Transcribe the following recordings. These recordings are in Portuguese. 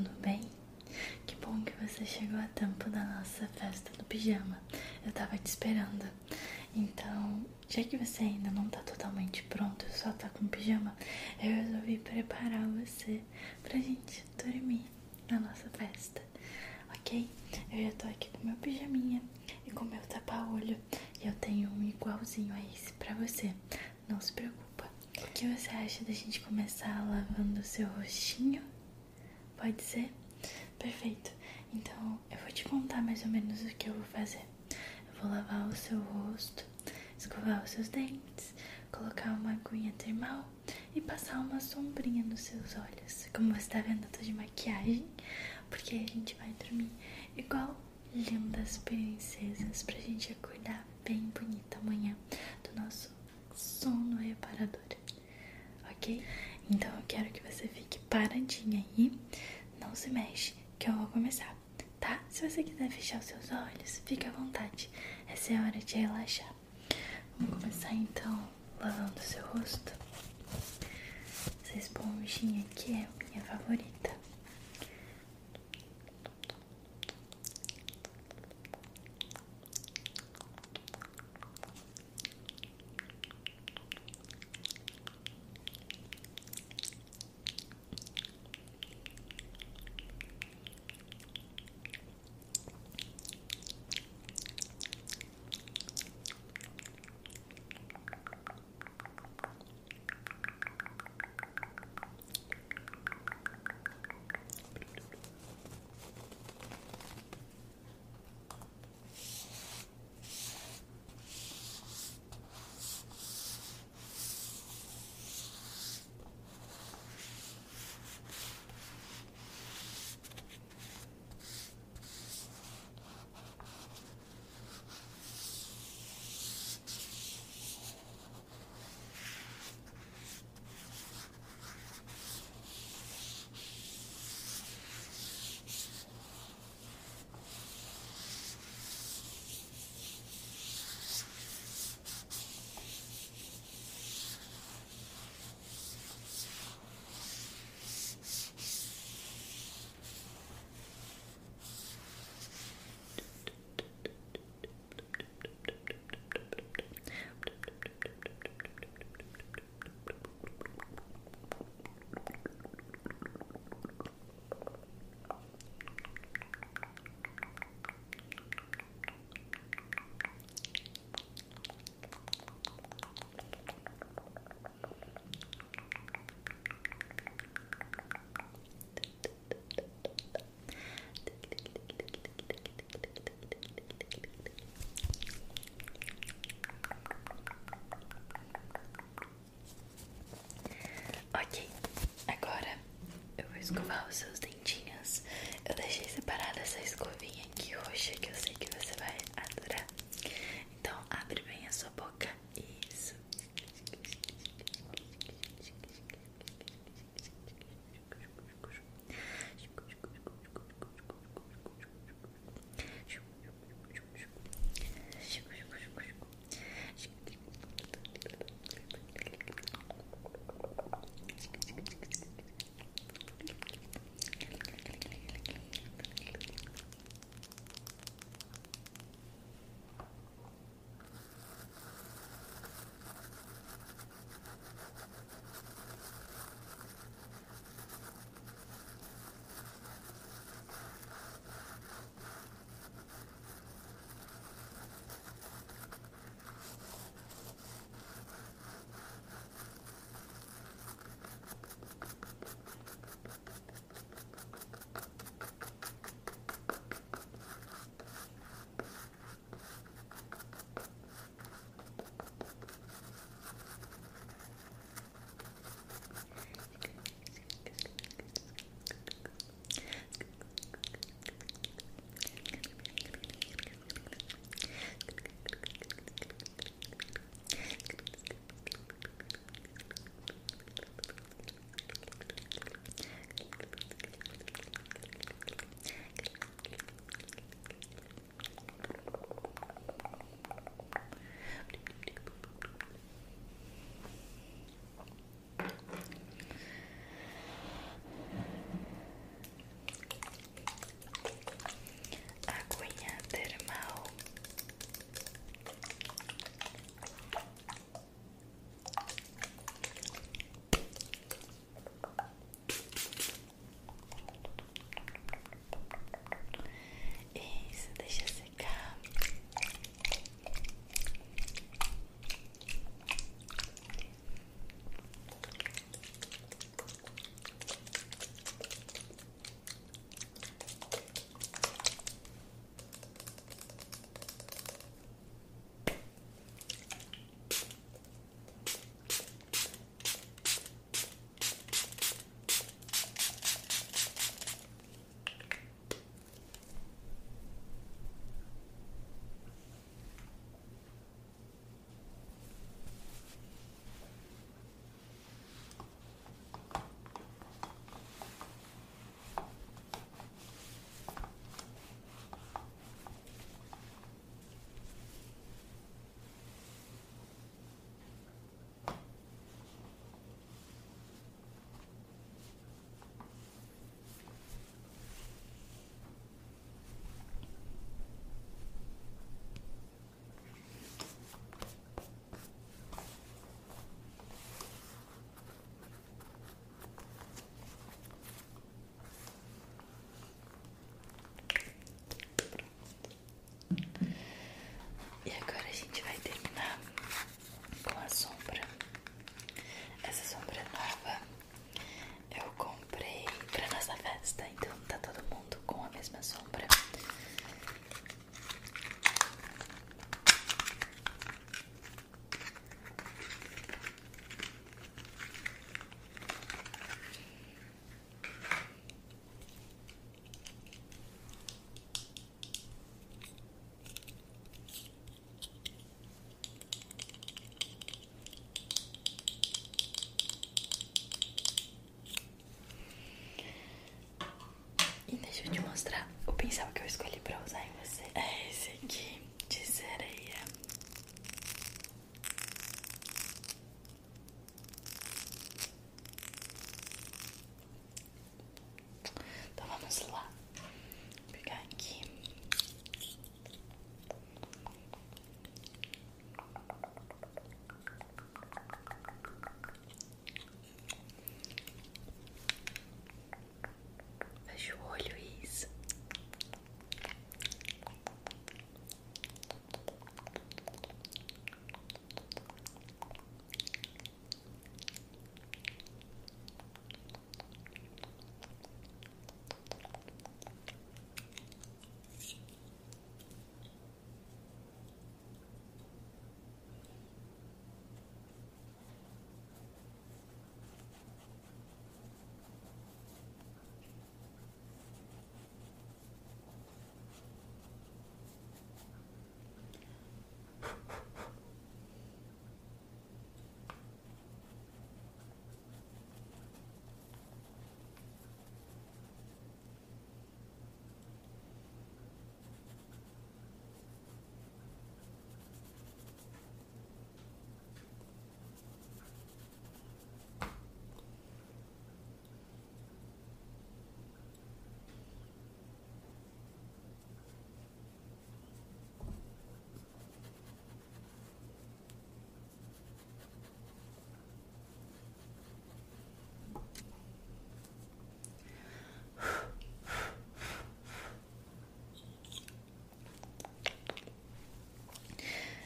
tudo bem? Que bom que você chegou a tempo da nossa festa do pijama. Eu tava te esperando. Então, já que você ainda não tá totalmente pronto, só tá com pijama, eu resolvi preparar você pra gente dormir na nossa festa, ok? Eu já tô aqui com meu pijaminha e com meu tapa-olho. E eu tenho um igualzinho a esse pra você. Não se preocupa. O que você acha da gente começar lavando o seu rostinho? Pode ser? Perfeito. Então eu vou te contar mais ou menos o que eu vou fazer. Eu vou lavar o seu rosto, escovar os seus dentes, colocar uma aguinha termal e passar uma sombrinha nos seus olhos. Como você tá vendo, eu tô de maquiagem, porque a gente vai dormir igual lindas princesas pra gente acordar bem bonita amanhã do nosso sono reparador. Ok? Então eu quero que você fique paradinha aí, não se mexe, que eu vou começar, tá? Se você quiser fechar os seus olhos, fique à vontade. Essa é a hora de relaxar. Vamos começar então lavando o seu rosto. Essa esponjinha aqui é minha favorita. Mostrar o pincel que eu escolhi pra usar em você. É esse aqui de sereia. Então vamos lá. Vou pegar aqui. Fecha o olho, isso.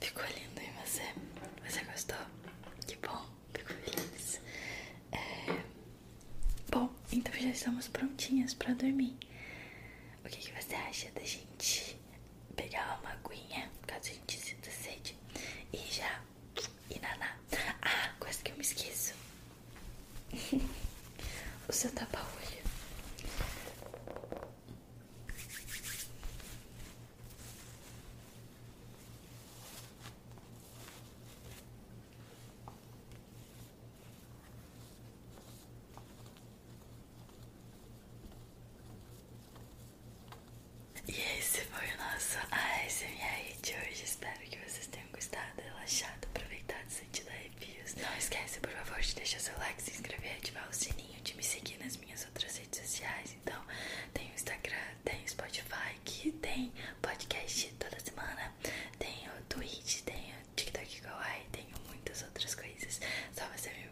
Ficou lindo em você? Você gostou? Que bom, fico feliz. É... Bom, então já estamos prontinhas pra dormir. O que, que você acha da gente pegar uma aguinha, caso a gente sinta sede, e já ir naná? Ah, coisa que eu me esqueço. o seu tapa-olho. E esse foi o nosso ASMR de hoje. Espero que vocês tenham gostado, relaxado, aproveitado, sentido arrepios. Não esquece, por favor, de deixar seu like, se inscrever, ativar o sininho, de me seguir nas minhas outras redes sociais. Então, tem o Instagram, tem o Spotify, que tem podcast toda semana, tem o Twitch, tem o TikTok Kawaii, tenho muitas outras coisas. Só você me